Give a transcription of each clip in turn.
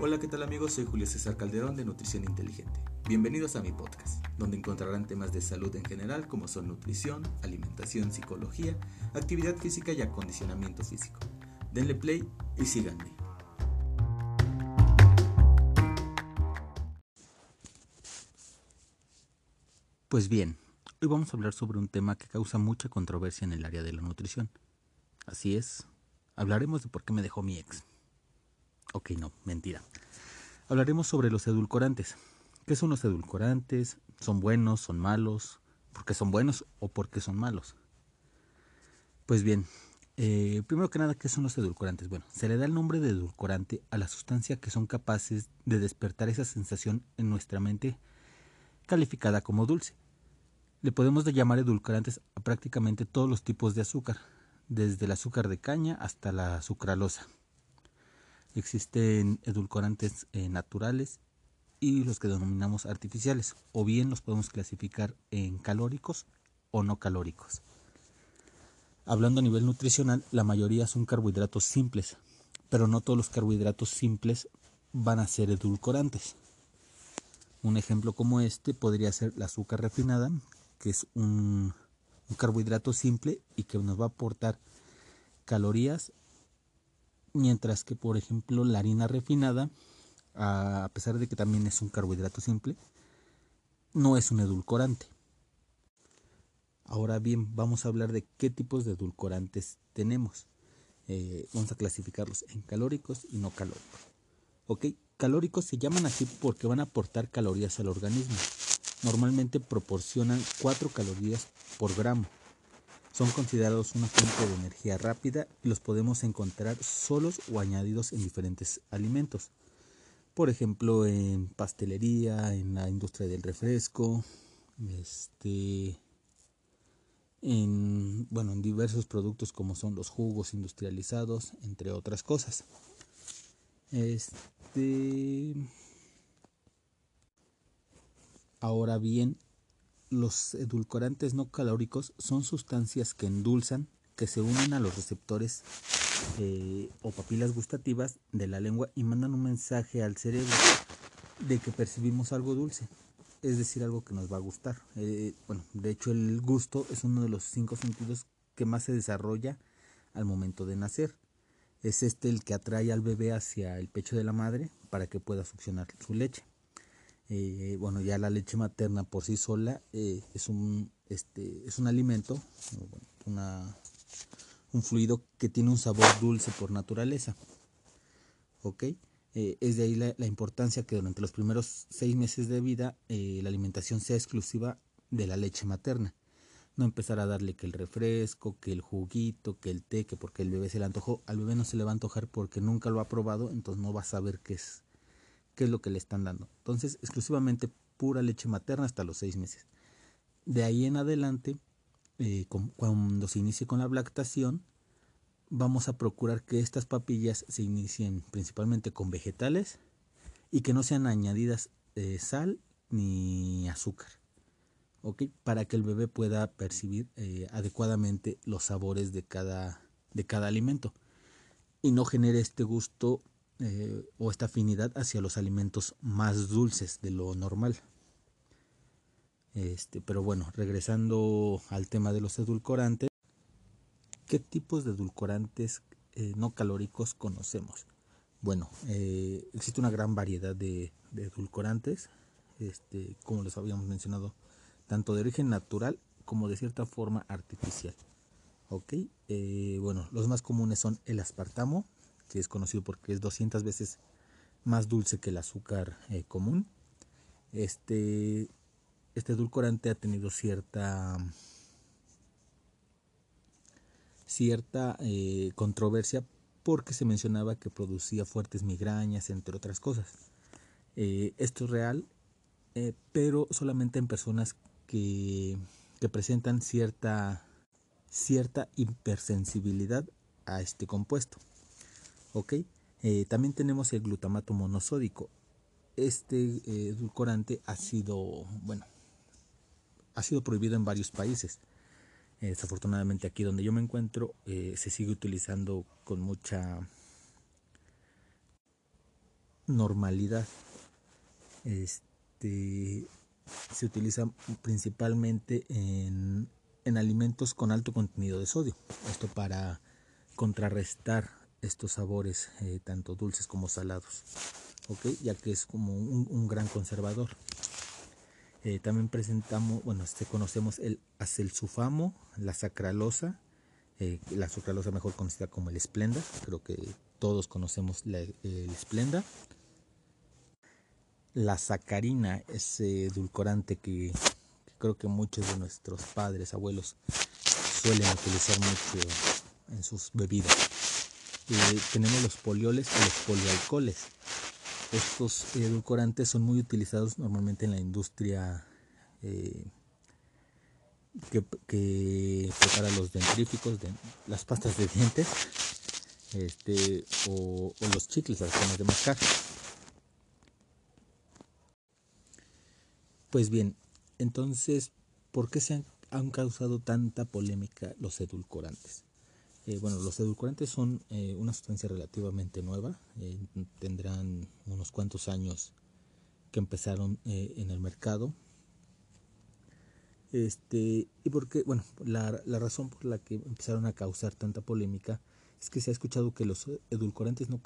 Hola, ¿qué tal amigos? Soy Julio César Calderón de Nutrición Inteligente. Bienvenidos a mi podcast, donde encontrarán temas de salud en general como son nutrición, alimentación, psicología, actividad física y acondicionamiento físico. Denle play y síganme. Pues bien, hoy vamos a hablar sobre un tema que causa mucha controversia en el área de la nutrición. Así es, hablaremos de por qué me dejó mi ex. Ok, no, mentira. Hablaremos sobre los edulcorantes. ¿Qué son los edulcorantes? ¿Son buenos? ¿Son malos? ¿Por qué son buenos o por qué son malos? Pues bien, eh, primero que nada, ¿qué son los edulcorantes? Bueno, se le da el nombre de edulcorante a la sustancia que son capaces de despertar esa sensación en nuestra mente calificada como dulce. Le podemos llamar edulcorantes a prácticamente todos los tipos de azúcar, desde el azúcar de caña hasta la sucralosa. Existen edulcorantes eh, naturales y los que denominamos artificiales, o bien los podemos clasificar en calóricos o no calóricos. Hablando a nivel nutricional, la mayoría son carbohidratos simples, pero no todos los carbohidratos simples van a ser edulcorantes. Un ejemplo como este podría ser la azúcar refinada, que es un carbohidrato simple y que nos va a aportar calorías mientras que por ejemplo la harina refinada, a pesar de que también es un carbohidrato simple, no es un edulcorante. Ahora bien, vamos a hablar de qué tipos de edulcorantes tenemos. Eh, vamos a clasificarlos en calóricos y no calóricos. Ok, calóricos se llaman así porque van a aportar calorías al organismo. Normalmente proporcionan 4 calorías por gramo son considerados una fuente de energía rápida y los podemos encontrar solos o añadidos en diferentes alimentos. Por ejemplo, en pastelería, en la industria del refresco, este, en, bueno, en diversos productos como son los jugos industrializados, entre otras cosas. Este, ahora bien, los edulcorantes no calóricos son sustancias que endulzan, que se unen a los receptores eh, o papilas gustativas de la lengua y mandan un mensaje al cerebro de que percibimos algo dulce, es decir, algo que nos va a gustar. Eh, bueno, de hecho el gusto es uno de los cinco sentidos que más se desarrolla al momento de nacer. Es este el que atrae al bebé hacia el pecho de la madre para que pueda succionar su leche. Eh, bueno, ya la leche materna por sí sola eh, es, un, este, es un alimento, una, un fluido que tiene un sabor dulce por naturaleza. ¿Ok? Eh, es de ahí la, importancia que durante los primeros seis meses de vida la alimentación sea exclusiva de la leche materna. No empezar a darle que el refresco, que el juguito, que el té, que porque el bebé se le antojó. Al bebé no se le va a antojar porque nunca lo ha probado, entonces no va a saber qué es, qué es lo que le están dando. Entonces, exclusivamente pura leche materna hasta los seis meses. De ahí en adelante, eh, cuando se inicie con la lactación, vamos a procurar que estas papillas se inicien principalmente con vegetales y que no sean añadidas eh, sal ni azúcar. ¿ok? Para que el bebé pueda percibir eh, adecuadamente los sabores de cada, de cada alimento y no genere este gusto eh, o esta afinidad hacia los alimentos más dulces de lo normal. Este, pero bueno, regresando al tema de los edulcorantes, ¿qué tipos de edulcorantes eh, no calóricos conocemos? Bueno, eh, existe una gran variedad de, edulcorantes, este, como les habíamos mencionado, tanto de origen natural como de cierta forma artificial. Ok, bueno, los más comunes son el aspartamo, es conocido porque es 200 veces más dulce que el azúcar eh, común. Este, este edulcorante ha tenido cierta cierta eh, controversia porque se mencionaba que producía fuertes migrañas, entre otras cosas. Eh, esto es real, pero solamente en personas que, que presentan cierta, cierta hipersensibilidad a este compuesto. ¿Ok? Eh, también tenemos el glutamato monosódico. Este eh, edulcorante ha sido, bueno, ha sido prohibido en varios países. Eh, desafortunadamente aquí donde yo me encuentro se sigue utilizando con mucha normalidad. Este se utiliza principalmente en, alimentos con alto contenido de sodio. Esto para contrarrestar estos sabores eh, tanto dulces como salados. Ya que es como un, gran conservador. Eh, también presentamos, bueno, este, conocemos el acelsulfamo, la sacralosa, eh, la sucralosa mejor conocida como el Splenda, creo que todos conocemos el Splenda. La sacarina, ese edulcorante que, creo que muchos de nuestros padres, abuelos suelen utilizar mucho en sus bebidas. Eh, tenemos los polioles y los polialcoholes. Estos edulcorantes son muy utilizados normalmente en la industria eh, que, prepara los dentríficos, de, las pastas de dientes este, o, los chicles, las zonas de mascar. Pues bien, entonces, ¿por qué se han, causado tanta polémica los edulcorantes? Eh, bueno, los edulcorantes son eh, una sustancia relativamente nueva, eh, tendrán unos cuantos años que empezaron en el mercado, este, y porque, bueno, la, la, razón por la que empezaron a causar tanta polémica es que se ha escuchado que los edulcorantes no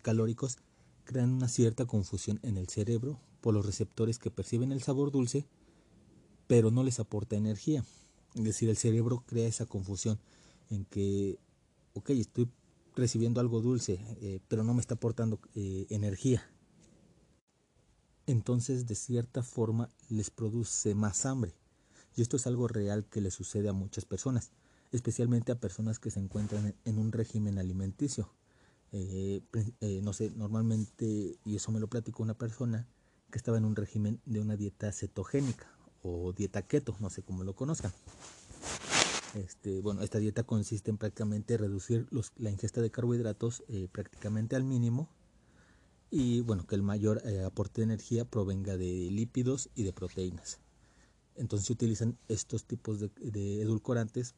calóricos crean una cierta confusión en el cerebro por los receptores que perciben el sabor dulce, pero no les aporta energía. Es decir, el cerebro crea esa confusión en que, ok, estoy recibiendo algo dulce, eh, pero no me está aportando eh, energía. Entonces, de cierta forma, les produce más hambre. Y esto es algo real que le sucede a muchas personas, especialmente a personas que se encuentran en un régimen alimenticio. Eh, no sé, normalmente, y eso me lo platicó una persona que estaba en un régimen de una dieta cetogénica o dieta keto, no sé cómo lo conozcan. Este, bueno, esta dieta consiste en prácticamente reducir la ingesta de carbohidratos eh, prácticamente al mínimo y bueno, que el mayor aporte de energía provenga de lípidos y de proteínas. Entonces se utilizan estos tipos de, edulcorantes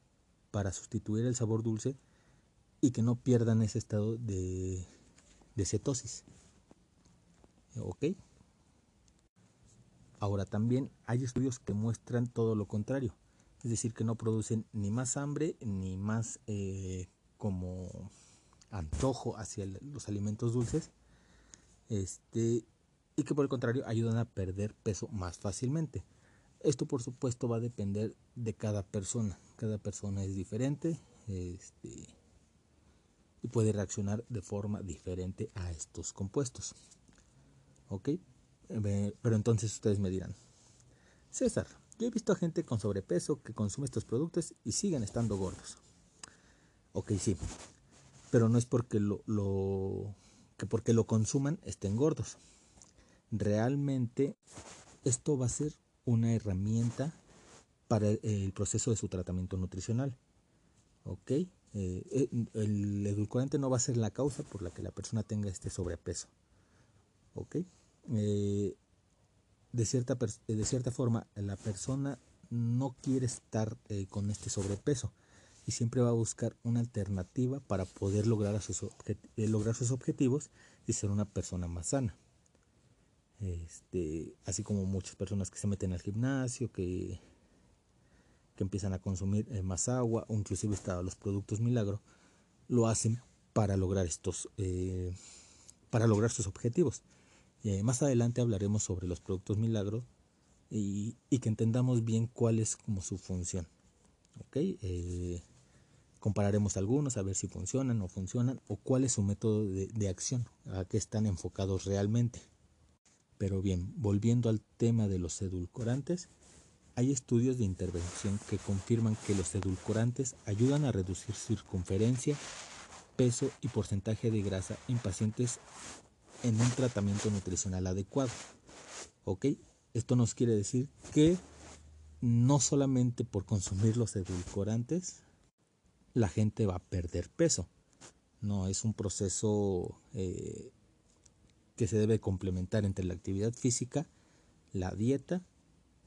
para sustituir el sabor dulce y que no pierdan ese estado de, cetosis. ¿Ok? Ahora también hay estudios que muestran todo lo contrario, es decir, que no producen ni más hambre ni más eh, como antojo hacia los alimentos dulces, este, y que por el contrario ayudan a perder peso más fácilmente. Esto por supuesto va a depender de cada persona. Cada persona es diferente este, y puede reaccionar de forma diferente a estos compuestos. ¿Ok? Eh, pero entonces ustedes me dirán, César, yo he visto a gente con sobrepeso que consume estos productos y siguen estando gordos. Ok, sí, pero no es porque lo, que porque lo consuman estén gordos. Realmente esto va a ser una herramienta para el proceso de su tratamiento nutricional. ¿Ok? Eh, eh, el edulcorante no va a ser la causa por la que la persona tenga este sobrepeso. ¿Ok? Eh, de, cierta, de cierta forma, la persona no quiere estar con este sobrepeso y siempre va a buscar una alternativa para poder lograr, sus, lograr sus objetivos y ser una persona más sana. Este, así como muchas personas que se meten al gimnasio, que, que empiezan a consumir eh, más agua, o inclusive hasta los productos milagro, lo hacen para lograr estos, eh, para lograr sus objetivos. Eh, más adelante hablaremos sobre los productos milagro y, que entendamos bien cuál es como su función. compararemos algunos a ver si funcionan o funcionan o cuál es su método de, de acción, a qué están enfocados realmente. Pero bien, volviendo al tema de los edulcorantes, hay estudios de intervención que confirman que los edulcorantes ayudan a reducir circunferencia, peso y porcentaje de grasa en pacientes en un tratamiento nutricional adecuado. ¿Ok? Esto nos quiere decir que no solamente por consumir los edulcorantes la gente va a perder peso. No, es un proceso eh, que se debe complementar entre la actividad física, la dieta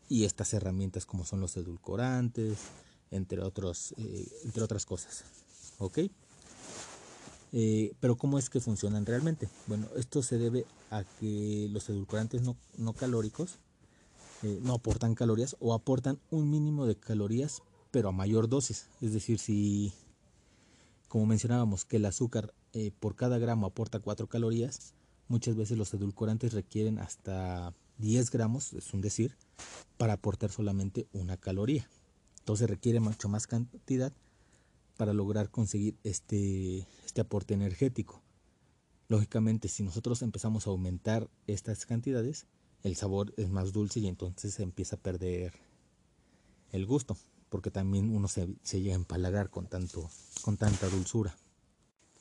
y estas herramientas como son los edulcorantes, entre, otros, eh, entre otras cosas. ¿Ok? Eh, pero ¿cómo es que funcionan realmente? Bueno, esto se debe a que los edulcorantes no, no calóricos eh, no aportan calorías o aportan un mínimo de calorías pero a mayor dosis. Es decir, si, como mencionábamos, que el azúcar eh, por cada gramo aporta 4 calorías, muchas veces los edulcorantes requieren hasta 10 gramos, es un decir, para aportar solamente una caloría. Entonces requiere mucho más cantidad para lograr conseguir este, este aporte energético. Lógicamente, si nosotros empezamos a aumentar estas cantidades, el sabor es más dulce y entonces se empieza a perder el gusto, porque también uno se, llega a empalagar con, tanto, con tanta dulzura.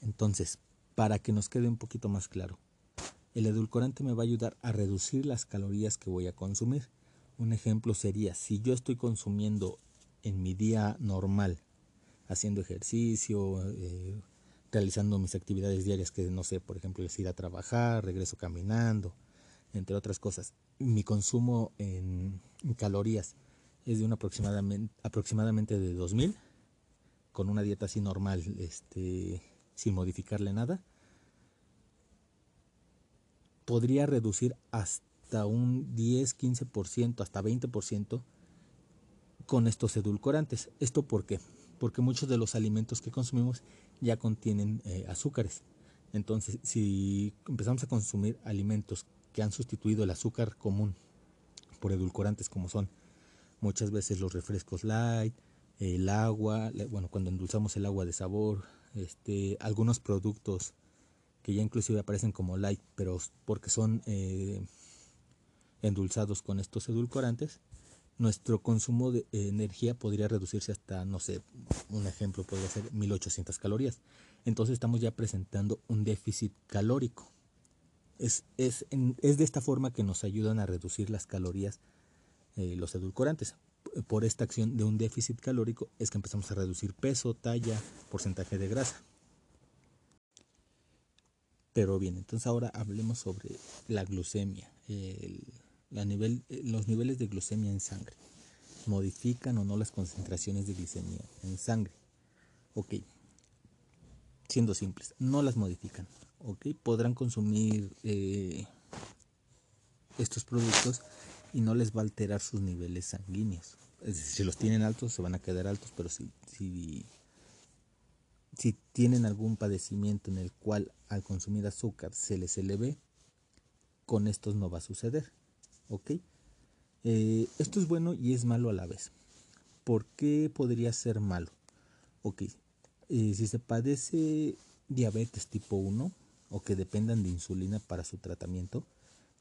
Entonces, para que nos quede un poquito más claro, el edulcorante me va a ayudar a reducir las calorías que voy a consumir. Un ejemplo sería, si yo estoy consumiendo en mi día normal haciendo ejercicio, eh, realizando mis actividades diarias, que no sé, por ejemplo, es ir a trabajar, regreso caminando, entre otras cosas. Mi consumo en, calorías es de un aproximadamente, aproximadamente de 2000, con una dieta así normal, este, sin modificarle nada. Podría reducir hasta un 10, 15%, hasta 20% con estos edulcorantes. ¿Esto por qué? Porque muchos de los alimentos que consumimos ya contienen eh, azúcares. Entonces, si empezamos a consumir alimentos que han sustituido el azúcar común por edulcorantes como son muchas veces los refrescos light, el agua, bueno, cuando endulzamos el agua de sabor, este, algunos productos que ya inclusive aparecen como light, pero porque son eh, endulzados con estos edulcorantes, nuestro consumo de energía podría reducirse hasta, no sé, un ejemplo podría ser 1800 calorías. Entonces estamos ya presentando un déficit calórico. Es, es, es de esta forma que nos ayudan a reducir las calorías eh, los edulcorantes. Por esta acción de un déficit calórico es que empezamos a reducir peso, talla, porcentaje de grasa. Pero bien, entonces ahora hablemos sobre la glucemia, eh, los niveles de glucemia en sangre. ¿Modifican o no las concentraciones de glicemia en sangre? Ok, siendo simples, no las modifican. Ok, podrán consumir eh, estos productos y no les va a alterar sus niveles sanguíneos. Es decir, si los tienen altos se van a quedar altos, pero si, si, si tienen algún padecimiento en el cual al consumir azúcar se les eleve, con estos no va a suceder. ¿Ok? Eh, esto es bueno y es malo a la vez. ¿Por qué podría ser malo? Ok, eh, si se padece diabetes tipo 1 o que dependan de insulina para su tratamiento,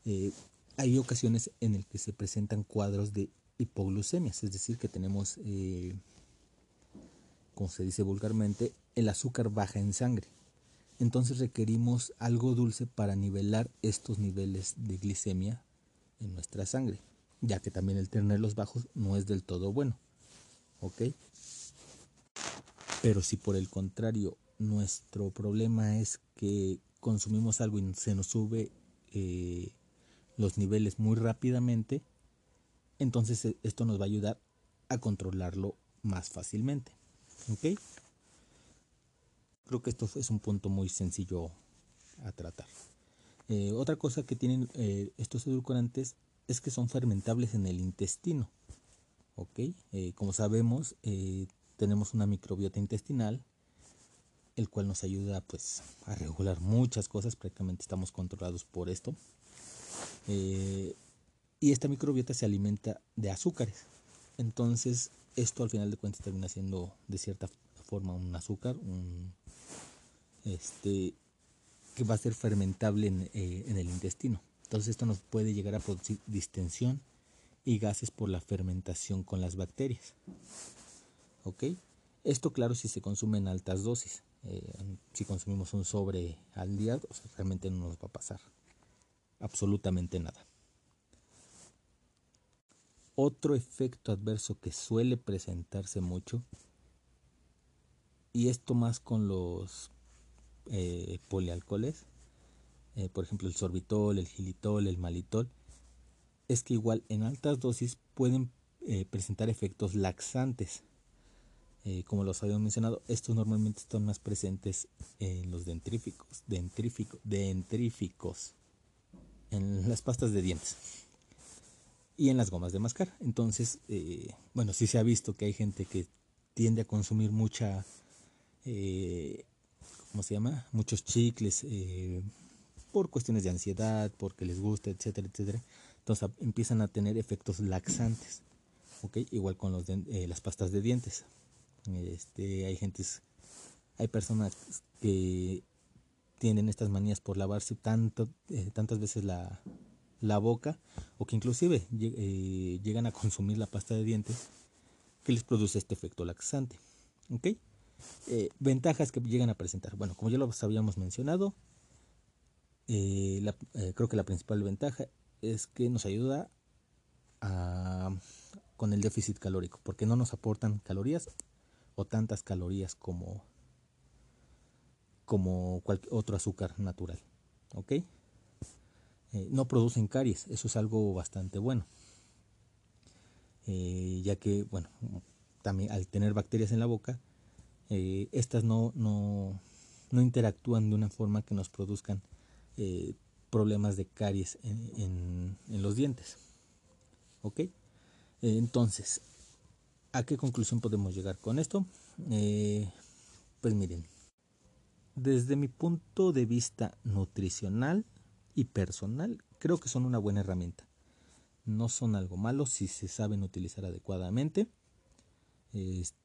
eh, hay ocasiones en el que se presentan cuadros de hipoglucemias, es decir, que tenemos, como se dice vulgarmente, el azúcar baja en sangre. Entonces requerimos algo dulce para nivelar estos niveles de glicemia en nuestra sangre, ya que también el tenerlos bajos no es del todo bueno. ¿Ok? Pero si por el contrario nuestro problema es que consumimos algo y se nos sube eh, los niveles muy rápidamente, entonces eh, esto nos va a ayudar a controlarlo más fácilmente. ¿Ok? Creo que esto es un punto muy sencillo a tratar. Eh, otra cosa que tienen eh, estos edulcorantes es que son fermentables en el intestino. ¿ok? Eh, como sabemos, tenemos una microbiota intestinal, el cual nos ayuda pues, a regular muchas cosas, prácticamente estamos controlados por esto. y esta microbiota se alimenta de azúcares. Entonces, esto al final de cuentas termina siendo de cierta forma un azúcar, un, este, que va a ser fermentable eh, en, el intestino. Entonces esto nos puede llegar a producir distensión y gases por la fermentación con las bacterias. ¿Ok? Esto claro si se consume en altas dosis. Eh, si consumimos un sobre al día, realmente no nos va a pasar absolutamente nada. Otro efecto adverso que suele presentarse mucho, y esto más con los eh, polialcoholes, eh, por ejemplo el sorbitol, el gilitol, el malitol, es que igual en altas dosis pueden eh, presentar efectos laxantes. Eh, como los habíamos mencionado, estos normalmente están más presentes en los dentríficos, dentrífico, dentríficos, en las pastas de dientes y en las gomas de mascar. Entonces, bueno, sí se ha visto que hay gente que tiende a consumir mucha, ¿cómo se llama? Muchos chicles eh, por cuestiones de ansiedad, porque les gusta, etcétera, etcétera. Entonces empiezan a tener efectos laxantes, ¿ok? Igual con los las pastas de dientes. Este, hay gentes, hay personas que tienen estas manías por lavarse tanto, tantas veces la, la boca o que inclusive eh, llegan a consumir la pasta de dientes que les produce este efecto laxante. ¿ok? Eh, ventajas que llegan a presentar. Bueno, como ya lo habíamos mencionado, eh, creo que la principal ventaja es que nos ayuda con el déficit calórico, porque no nos aportan calorías o tantas calorías como, como cualquier otro azúcar natural. ¿Ok? Eh, no producen caries, eso es algo bastante bueno. Eh, ya que, bueno, también al tener bacterias en la boca, eh, estas no, no, no, interactúan de una forma que nos produzcan problemas de caries en, en, los dientes. ¿Ok? entonces, ¿a qué conclusión podemos llegar con esto? pues miren, desde mi punto de vista nutricional, y personal, creo que son una buena herramienta. No son algo malo si se saben utilizar adecuadamente. Este,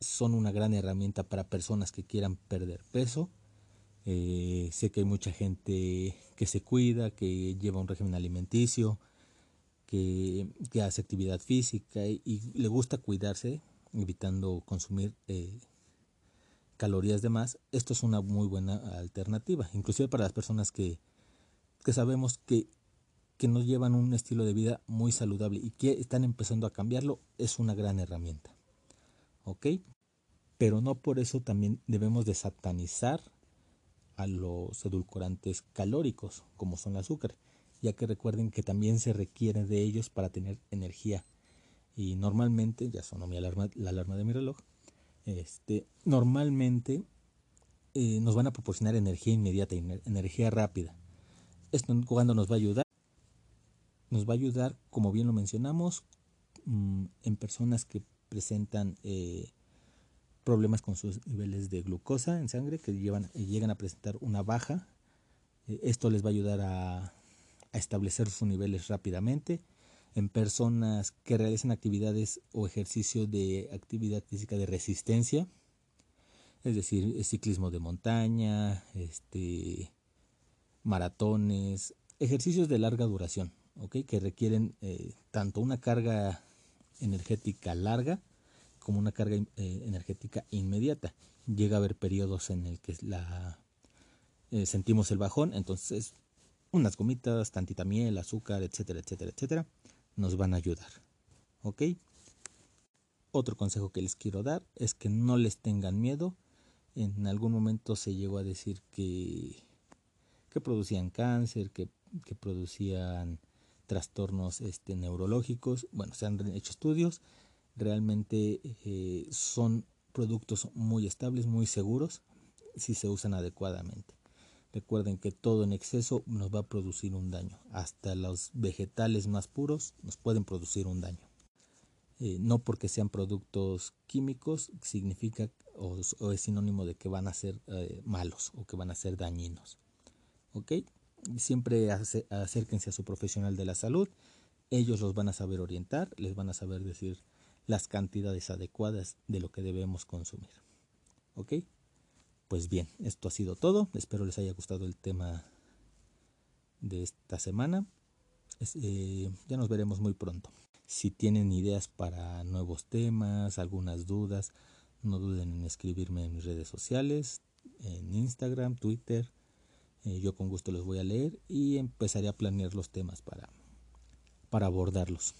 son una gran herramienta para personas que quieran perder peso. Eh, sé que hay mucha gente que se cuida, que lleva un régimen alimenticio, que, hace actividad física y, le gusta cuidarse, evitando consumir eh, calorías de más. Esto es una muy buena alternativa, inclusive para las personas que, que sabemos que, que nos llevan un estilo de vida muy saludable y que están empezando a cambiarlo, es una gran herramienta. ¿Ok? Pero no por eso también debemos de satanizar a los edulcorantes calóricos, como son el azúcar, ya que recuerden que también se requiere de ellos para tener energía. Y normalmente, ya sonó mi alarma, la alarma de mi reloj, este, normalmente eh, nos van a proporcionar energía inmediata, energía rápida. Esto cuando nos va a ayudar. Nos va a ayudar, como bien lo mencionamos, mm, en personas que presentan eh, problemas con sus niveles de glucosa en sangre, que llevan, llegan a presentar una baja. Eh, esto les va a ayudar a, establecer sus niveles rápidamente. En personas que realizan actividades o ejercicio de actividad física de resistencia, es decir, ciclismo de montaña, este, maratones, ejercicios de larga duración, que requieren eh, tanto una carga energética larga como una carga eh, energética inmediata. Llega a haber periodos en el que la, eh, sentimos el bajón, entonces unas gomitas, tantita miel, azúcar, etcétera, etcétera, etcétera, nos van a ayudar. ¿Ok? Otro consejo que les quiero dar es que no les tengan miedo. En algún momento se llegó a decir que que producían cáncer, que, producían trastornos este, neurológicos. Bueno, se han hecho estudios, realmente eh, son productos muy estables, muy seguros, si se usan adecuadamente. Recuerden que todo en exceso nos va a producir un daño. Hasta los vegetales más puros nos pueden producir un daño. Eh, no porque sean productos químicos significa o, es sinónimo de que van a ser eh, malos o que van a ser dañinos. ¿ok? Siempre acérquense a su profesional de la salud, ellos los van a saber orientar, les van a saber decir las cantidades adecuadas de lo que debemos consumir, ¿ok? Pues bien, esto ha sido todo, espero les haya gustado el tema de esta semana, eh, ya nos veremos muy pronto. Si tienen ideas para nuevos temas, algunas dudas, no duden en escribirme en mis redes sociales, en Instagram, Twitter, eh, yo con gusto los voy a leer y empezaré a planear los temas para, para abordarlos.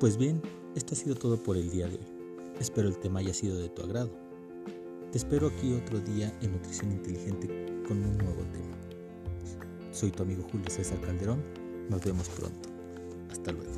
Pues bien, esto ha sido todo por el día de hoy. Espero el tema haya sido de tu agrado. Te espero aquí otro día en Nutrición Inteligente con un nuevo tema. Soy tu amigo Julio César Calderón. Nos vemos pronto. Hasta luego.